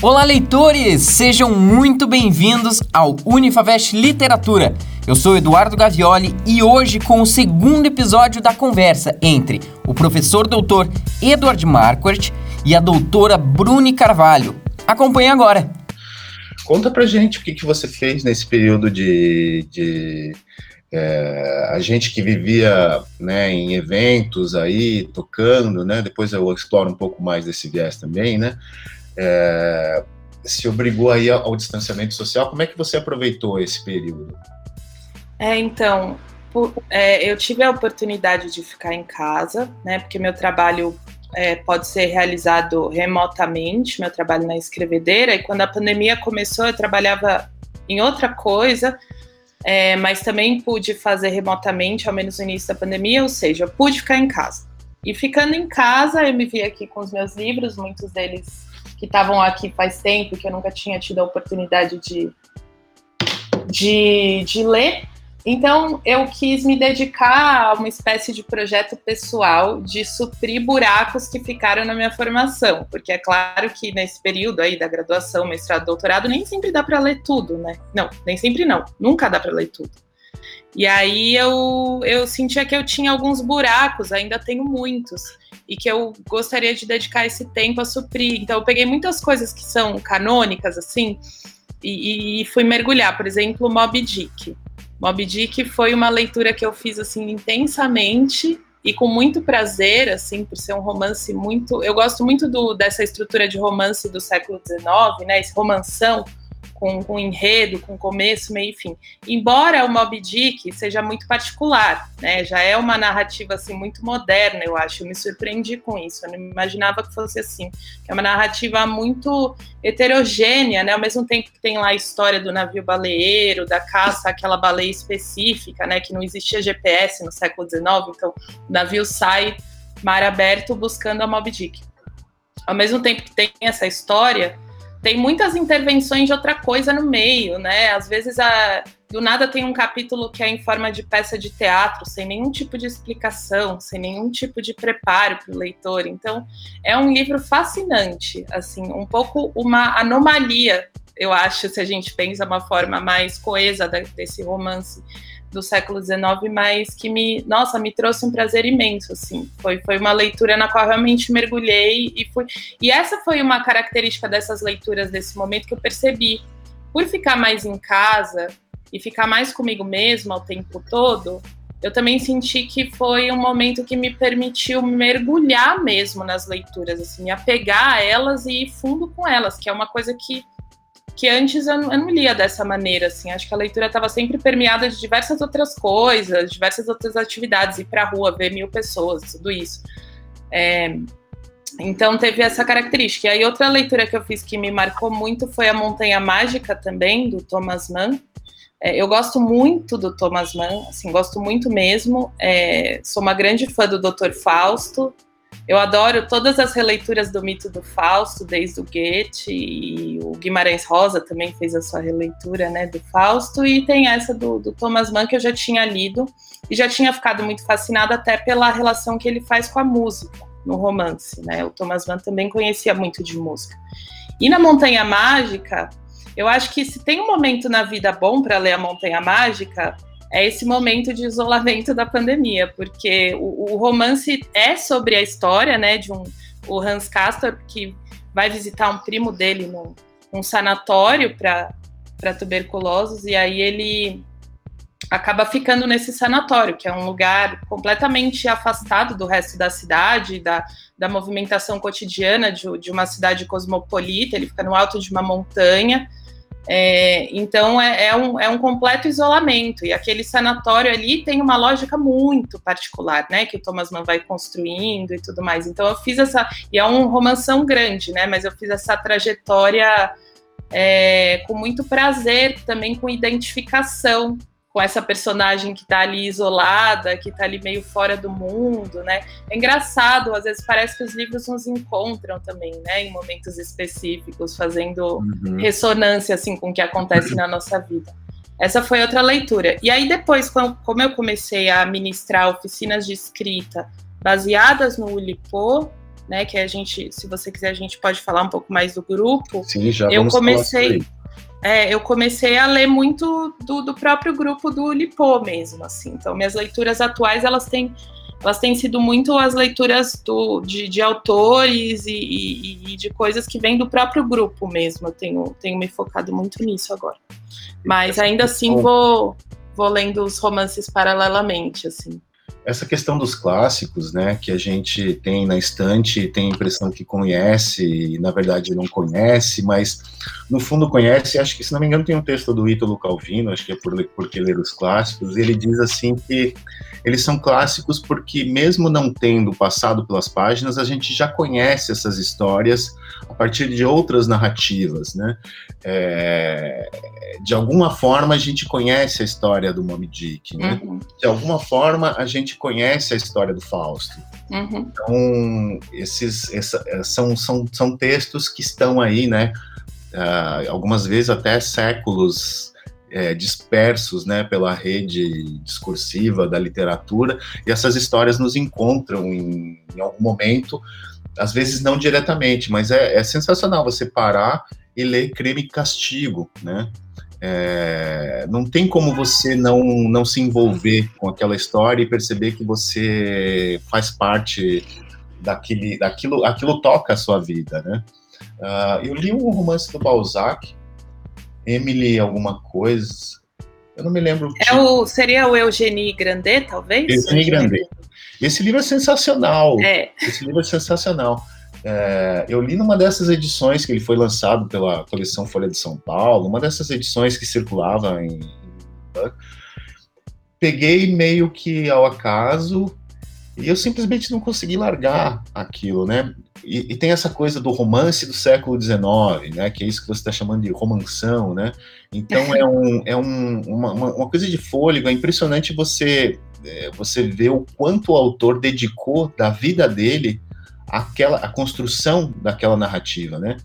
Olá, leitores! Sejam muito bem-vindos ao Unifavest Literatura. Eu sou Eduardo Gavioli e hoje com o segundo episódio da conversa entre o professor doutor Edward Marquardt e a doutora Bruni Carvalho. Acompanhe agora. Conta pra gente o que, que você fez nesse período de, de é, a gente que vivia né, em eventos aí, tocando, né? Depois eu exploro um pouco mais desse viés também, né? É, se obrigou aí ao, distanciamento social. Como é que você aproveitou esse período? É, então, por, é, eu tive a oportunidade de ficar em casa, né? Porque meu trabalho é, pode ser realizado remotamente, meu trabalho na escrevedeira. E quando a pandemia começou, eu trabalhava em outra coisa. É, mas também pude fazer remotamente, ao menos no início da pandemia, ou seja, eu pude ficar em casa. E ficando em casa, eu me vi aqui com os meus livros, muitos deles que estavam aqui faz tempo, que eu nunca tinha tido a oportunidade de, de, de ler. Então, eu quis me dedicar a uma espécie de projeto pessoal de suprir buracos que ficaram na minha formação, porque é claro que nesse período aí da graduação, mestrado, doutorado, nem sempre dá para ler tudo, né? Não, nem sempre não, nunca dá para ler tudo. E aí eu, eu sentia que eu tinha alguns buracos, ainda tenho muitos, e que eu gostaria de dedicar esse tempo a suprir. Então eu peguei muitas coisas que são canônicas, assim, e, e fui mergulhar. Por exemplo, Moby Dick. Moby Dick foi uma leitura que eu fiz assim intensamente e com muito prazer, assim, por ser um romance muito. Eu gosto muito do, dessa estrutura de romance do século XIX, né? Esse romanção com, com enredo, com começo, meio e fim. Embora o Moby Dick seja muito particular, né? Já é uma narrativa assim muito moderna, eu acho. Eu me surpreendi com isso. Eu não imaginava que fosse assim. É uma narrativa muito heterogênea, né? Ao mesmo tempo que tem lá a história do navio baleeiro, da caça àquela baleia específica, né? Que não existia GPS no século XIX, então o navio sai mar aberto buscando a Moby Dick. Ao mesmo tempo que tem essa história, tem muitas intervenções de outra coisa no meio, né? Às vezes a, do nada tem um capítulo que é em forma de peça de teatro, sem nenhum tipo de explicação, sem nenhum tipo de preparo para o leitor. Então, é um livro fascinante, assim, um pouco uma anomalia, eu acho, se a gente pensa uma forma mais coesa desse romance do século XIX, mas que me, nossa, me trouxe um prazer imenso, assim. Foi, foi uma leitura na qual realmente mergulhei e fui. E essa foi uma característica dessas leituras desse momento que eu percebi. Por ficar mais em casa e ficar mais comigo mesma o tempo todo, eu também senti que foi um momento que me permitiu mergulhar mesmo nas leituras, assim, me apegar a elas e ir fundo com elas, que é uma coisa que que antes eu não, eu não lia dessa maneira, assim. Acho que a leitura estava sempre permeada de diversas outras coisas, diversas outras atividades, ir para a rua, ver mil pessoas, tudo isso. É, então teve essa característica. E aí outra leitura que eu fiz que me marcou muito foi a Montanha Mágica também, do Thomas Mann. É, eu gosto muito do Thomas Mann, assim, gosto muito mesmo. É, sou uma grande fã do Dr. Fausto, eu adoro todas as releituras do mito do Fausto, desde o Goethe e o Guimarães Rosa também fez a sua releitura, né, do Fausto e tem essa do, do Thomas Mann que eu já tinha lido e já tinha ficado muito fascinada até pela relação que ele faz com a música no romance, né? O Thomas Mann também conhecia muito de música. E na Montanha Mágica, eu acho que se tem um momento na vida bom para ler a Montanha Mágica, é esse momento de isolamento da pandemia, porque o, o, romance é sobre a história, né, de um o Hans Castor que vai visitar um primo dele num, sanatório para tuberculosos e aí ele acaba ficando nesse sanatório, que é um lugar completamente afastado do resto da cidade, da, da movimentação cotidiana de, de uma cidade cosmopolita. Ele fica no alto de uma montanha é, então é, é, um, é um completo isolamento. E aquele sanatório ali tem uma lógica muito particular, né? Que o Thomas Mann vai construindo e tudo mais. Então eu fiz essa. E é um romanção grande, né? Mas eu fiz essa trajetória é, com muito prazer, também com identificação com essa personagem que tá ali isolada, que tá ali meio fora do mundo, né? É engraçado, às vezes parece que os livros nos encontram também, né? Em momentos específicos, fazendo uhum. ressonância, assim, com o que acontece na nossa vida. Essa foi outra leitura. E aí depois, como eu comecei a ministrar oficinas de escrita baseadas no Ulipo, né? Que a gente, se você quiser, a gente pode falar um pouco mais do grupo. Sim, já eu comecei. É, eu comecei a ler muito do, do próprio grupo do Lipô mesmo, assim. Então, minhas leituras atuais, elas têm elas têm sido muito as leituras do, de, de autores e, e, e, de coisas que vêm do próprio grupo mesmo. Eu tenho, tenho me focado muito nisso agora. Mas ainda assim vou, vou lendo os romances paralelamente, assim essa questão dos clássicos, né, que a gente tem na estante, tem a impressão que conhece e na verdade não conhece, mas no fundo conhece. Acho que se não me engano tem um texto do Ítalo Calvino, acho que é por porque ler os clássicos. Ele diz assim que eles são clássicos porque mesmo não tendo passado pelas páginas, a gente já conhece essas histórias a partir de outras narrativas, né? É, de alguma forma a gente conhece a história do Moby Dick, né? Uhum. De alguma forma a gente conhece a história do Fausto. Uhum. Então, esses essa, são, são, são textos que estão aí, né? Uh, algumas vezes até séculos é, dispersos né, pela rede discursiva da literatura, e essas histórias nos encontram em, em algum momento, às vezes não diretamente, mas é, é sensacional você parar e ler Crime e Castigo, né? É, não tem como você não, não se envolver com aquela história e perceber que você faz parte daquele, daquilo, aquilo toca a sua vida, né? Uh, eu li um romance do Balzac, Emily alguma coisa, eu não me lembro. É o, seria o Eugenie Grandet, talvez? Eugenie Grandet. Esse livro é sensacional. É. Esse livro é sensacional. É, eu li numa dessas edições que ele foi lançado pela coleção Folha de São Paulo, uma dessas edições que circulava em. Peguei meio que ao acaso e eu simplesmente não consegui largar aquilo, né? E, e, tem essa coisa do romance do século XIX, né? Que é isso que você está chamando de romanção, né? Então é, um, é um, uma, uma, coisa de fôlego. É impressionante você é, você ver o quanto o autor dedicou da vida dele aquela a construção daquela narrativa, né?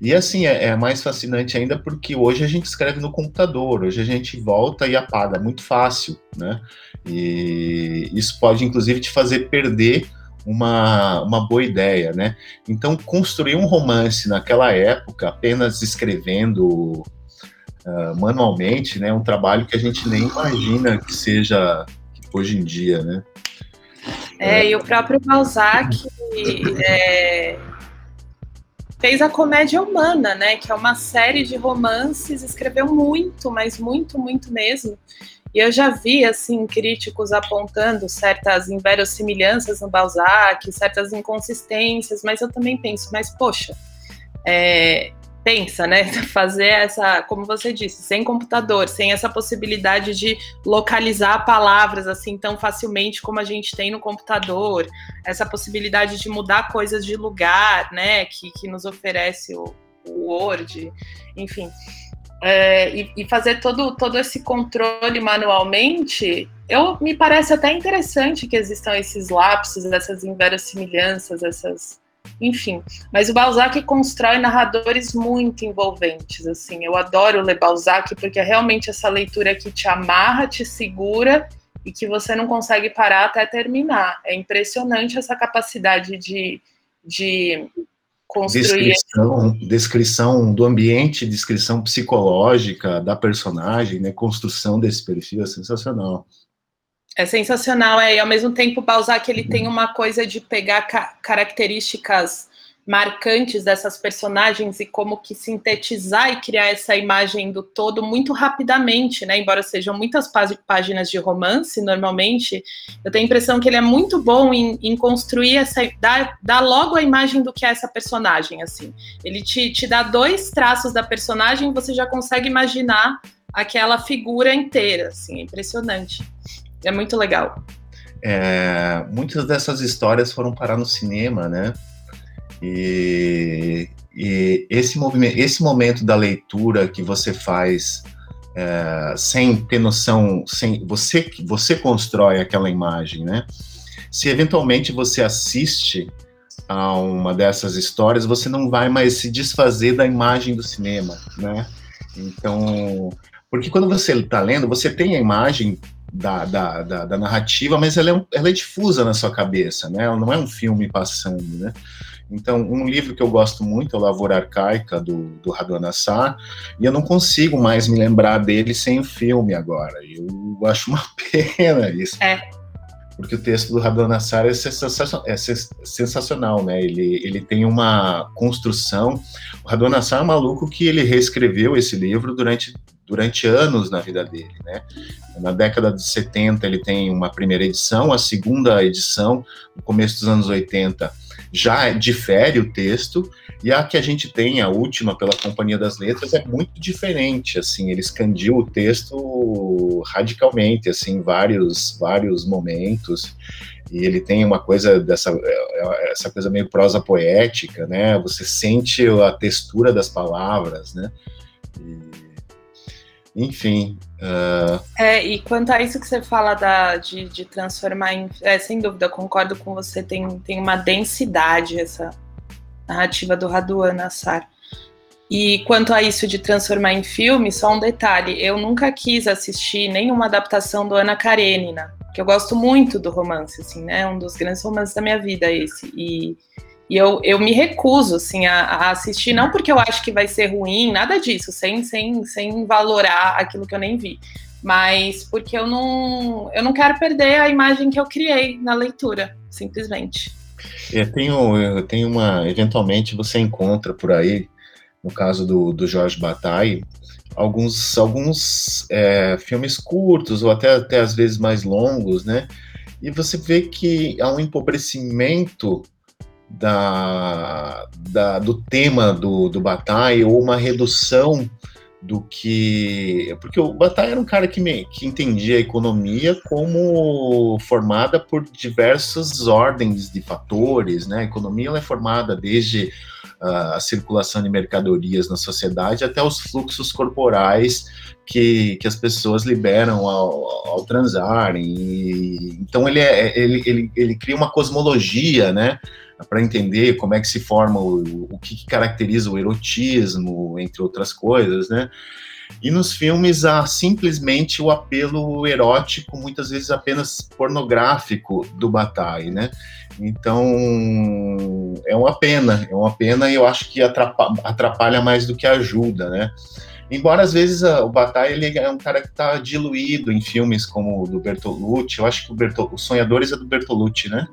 E assim, é, é, mais fascinante ainda porque hoje a gente escreve no computador, hoje a gente volta e apaga muito fácil, né? E isso pode, inclusive, te fazer perder uma, uma boa ideia, né? Então, construir um romance naquela época, apenas escrevendo uh, manualmente, né? Um trabalho que a gente nem imagina que seja hoje em dia, né? É, e o próprio Balzac é, fez a Comédia Humana, né? Que é uma série de romances, escreveu muito, mas muito, muito mesmo. E eu já vi, assim, críticos apontando certas inverossimilhanças no Balzac, certas inconsistências, mas eu também penso, mas poxa, é, pensa, né? Fazer essa, como você disse, sem computador, sem essa possibilidade de localizar palavras assim tão facilmente como a gente tem no computador, essa possibilidade de mudar coisas de lugar, né? Que, que nos oferece o, o Word, enfim. É, e, e, fazer todo, todo esse controle manualmente, eu me parece até interessante que existam esses lapsos, essas inverossimilhanças, essas enfim, mas o Balzac constrói narradores muito envolventes, assim. Eu adoro ler Balzac porque é realmente essa leitura que te amarra, te segura e que você não consegue parar até terminar. É impressionante essa capacidade de, de construir. Descrição, descrição do ambiente, descrição psicológica da personagem, né? Construção desse perfil é sensacional. É sensacional, é, e ao mesmo tempo Balzac ele tem uma coisa de pegar ca características marcantes dessas personagens e como que sintetizar e criar essa imagem do todo muito rapidamente, né? Embora sejam muitas páginas de romance, normalmente, eu tenho a impressão que ele é muito bom em, em construir essa, dar, dar logo a imagem do que é essa personagem, assim. Ele te, te dá dois traços da personagem, você já consegue imaginar aquela figura inteira, assim, é impressionante. É muito legal. É, muitas dessas histórias foram parar no cinema, né? E, e esse, movimento, esse momento da leitura que você faz é, sem ter noção, sem você você constrói aquela imagem, né? Se eventualmente você assiste a uma dessas histórias, você não vai mais se desfazer da imagem do cinema, né? Então, porque quando você está lendo, você tem a imagem da, da, da, da narrativa, mas ela é, ela é difusa na sua cabeça, né? Ela não é um filme passando, né? Então, um livro que eu gosto muito é o Lavoura Arcaica, do, do Radon Assar, e eu não consigo mais me lembrar dele sem o filme agora. Eu acho uma pena isso. É. Porque o texto do Radon Assar é, sensacional, é sensacional, né? Ele, ele tem uma construção. O Radon Assar é um maluco que ele reescreveu esse livro durante durante anos na vida dele, né? Na década de 70 ele tem uma primeira edição, a segunda edição, no começo dos anos 80, já difere o texto, e a que a gente tem, a última, pela Companhia das Letras, é muito diferente, assim, ele expandiu o texto radicalmente, assim, vários, vários momentos, e ele tem uma coisa dessa, essa coisa meio prosa poética, né, você sente a textura das palavras, né, e enfim. Uh... É, e quanto a isso que você fala da, de, de transformar em. É, sem dúvida, concordo com você, tem, tem uma densidade essa narrativa do Raduan Nassar. E quanto a isso de transformar em filme, só um detalhe: eu nunca quis assistir nenhuma adaptação do Ana Karenina, que eu gosto muito do romance, assim, né? Um dos grandes romances da minha vida, esse. E e eu, eu me recuso, assim, a, a, assistir, não porque eu acho que vai ser ruim, nada disso, sem, sem, sem valorar aquilo que eu nem vi, mas porque eu não, eu não quero perder a imagem que eu criei na leitura, simplesmente. Eu tenho, eu tenho uma. Eventualmente você encontra por aí, no caso do, do Jorge Bataille, alguns, alguns é, filmes curtos, ou até, até às vezes mais longos, né? E você vê que há um empobrecimento da, da, do tema do, do Bataille ou uma redução do que. Porque o Bataille era um cara que, me, que entendia a economia como formada por diversas ordens de fatores, né? A economia ela é formada desde uh, a circulação de mercadorias na sociedade até os fluxos corporais que, que as pessoas liberam ao, ao transarem. Então ele, é, ele, ele, ele cria uma cosmologia, né? Para entender como é que se forma o, o que, que caracteriza o erotismo, entre outras coisas, né? E nos filmes há simplesmente o apelo erótico, muitas vezes apenas pornográfico do Bataille, né? Então é uma pena, é uma pena e eu acho que atrapalha, atrapalha mais do que ajuda, né? Embora às vezes o Bataille ele é um cara que está diluído em filmes como o do Bertolucci, eu acho que o Bertol, Os Sonhadores é do Bertolucci, né?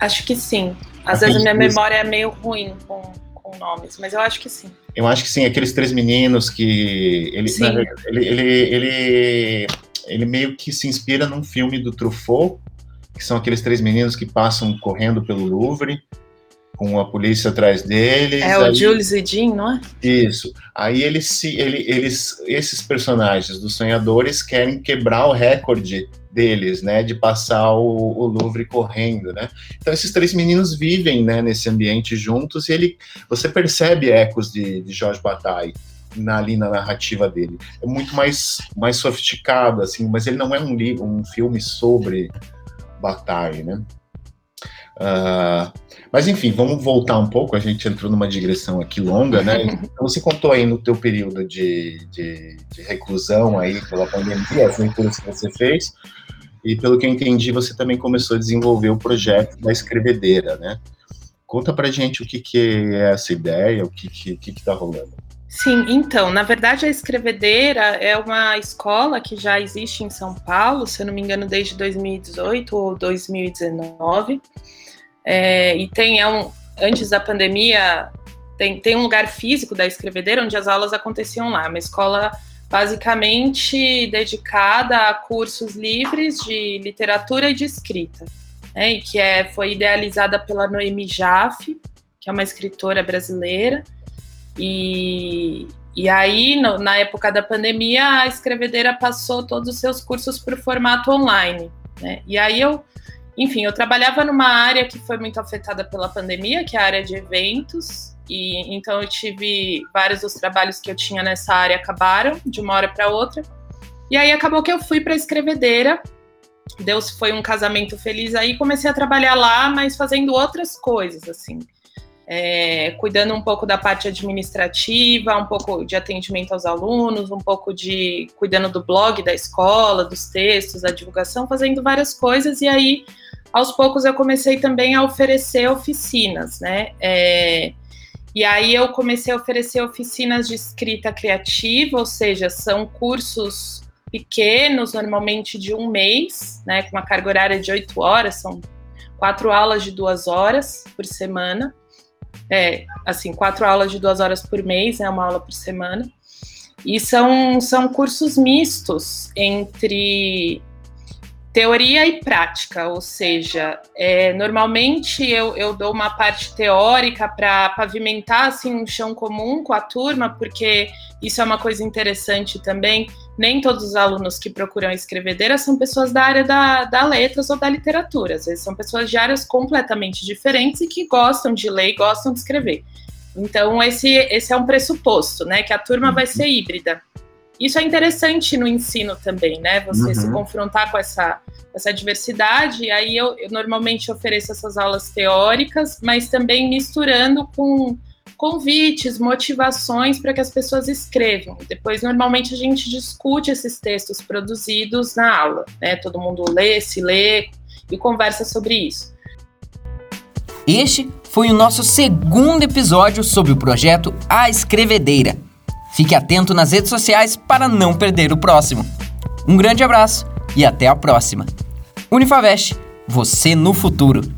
Acho que sim. Às vezes a minha memória é meio ruim com, com nomes, mas eu acho que sim. Eu acho que sim, aqueles três meninos que. Ele, na, ele, ele, ele, ele meio que se inspira num filme do Truffaut, que são aqueles três meninos que passam correndo pelo Louvre com a polícia atrás deles. É o Jules e Jean, não é? Isso. Aí eles se, ele, eles, esses personagens dos sonhadores querem quebrar o recorde deles, né, de passar o, o, Louvre correndo, né? Então esses três meninos vivem, né, nesse ambiente juntos e ele, você percebe ecos de, de Jorge Bataille na, ali na narrativa dele. É muito mais mais sofisticado assim, mas ele não é um livro, um filme sobre Bataille, né? Uh, mas enfim, vamos voltar um pouco. A gente entrou numa digressão aqui longa, né? Então, você contou aí no teu período de, de, de reclusão aí pela pandemia, as leituras que você fez. E pelo que eu entendi, você também começou a desenvolver o projeto da escrevedeira, né? Conta pra gente o que, que é essa ideia, o que, que, que, que tá rolando. Sim, então, na verdade a Escrevedeira é uma escola que já existe em São Paulo, se eu não me engano, desde 2018 ou 2019. É, e tem, é um, antes da pandemia, tem, tem um lugar físico da escrevedeira onde as aulas aconteciam lá. É uma escola basicamente dedicada a cursos livres de literatura e de escrita. Né, e que é, foi idealizada pela Noemi Jaffe, que é uma escritora brasileira. E, e aí, no, na época da pandemia, a escrevedeira passou todos os seus cursos para o formato online. Né? E aí eu enfim, eu trabalhava numa área que foi muito afetada pela pandemia, que é a área de eventos, e então eu tive vários dos trabalhos que eu tinha nessa área acabaram de uma hora para outra. E aí acabou que eu fui para a escrevedeira. Deus foi um casamento feliz aí, comecei a trabalhar lá, mas fazendo outras coisas assim. É, cuidando um pouco da parte administrativa, um pouco de atendimento aos alunos, um pouco de cuidando do blog da escola, dos textos, da divulgação, fazendo várias coisas. E aí, aos poucos, eu comecei também a oferecer oficinas, né? É, e aí eu comecei a oferecer oficinas de escrita criativa, ou seja, são cursos pequenos, normalmente de um mês, né, com uma carga horária de oito horas, são quatro aulas de duas horas por semana. É, assim, quatro aulas de duas horas por mês, é né, uma aula por semana. E são, são cursos mistos entre teoria e prática, ou seja, é, normalmente eu, eu dou uma parte teórica para pavimentar assim, um chão comum com a turma, porque isso é uma coisa interessante também. Nem todos os alunos que procuram escrevedeira são pessoas da área da, da letras ou da literatura, às vezes são pessoas de áreas completamente diferentes e que gostam de ler e gostam de escrever. Então, esse, esse é um pressuposto, né? Que a turma vai ser híbrida. Isso é interessante no ensino também, né? Você uhum. se confrontar com essa, essa diversidade. E aí eu, eu normalmente ofereço essas aulas teóricas, mas também misturando com convites, motivações para que as pessoas escrevam. Depois, normalmente, a gente discute esses textos produzidos na aula, né? Todo mundo lê, se lê e conversa sobre isso. Este foi o nosso segundo episódio sobre o projeto A Escrevedeira Fique atento nas redes sociais para não perder o próximo. Um grande abraço e até a próxima. Unifavest, você no futuro.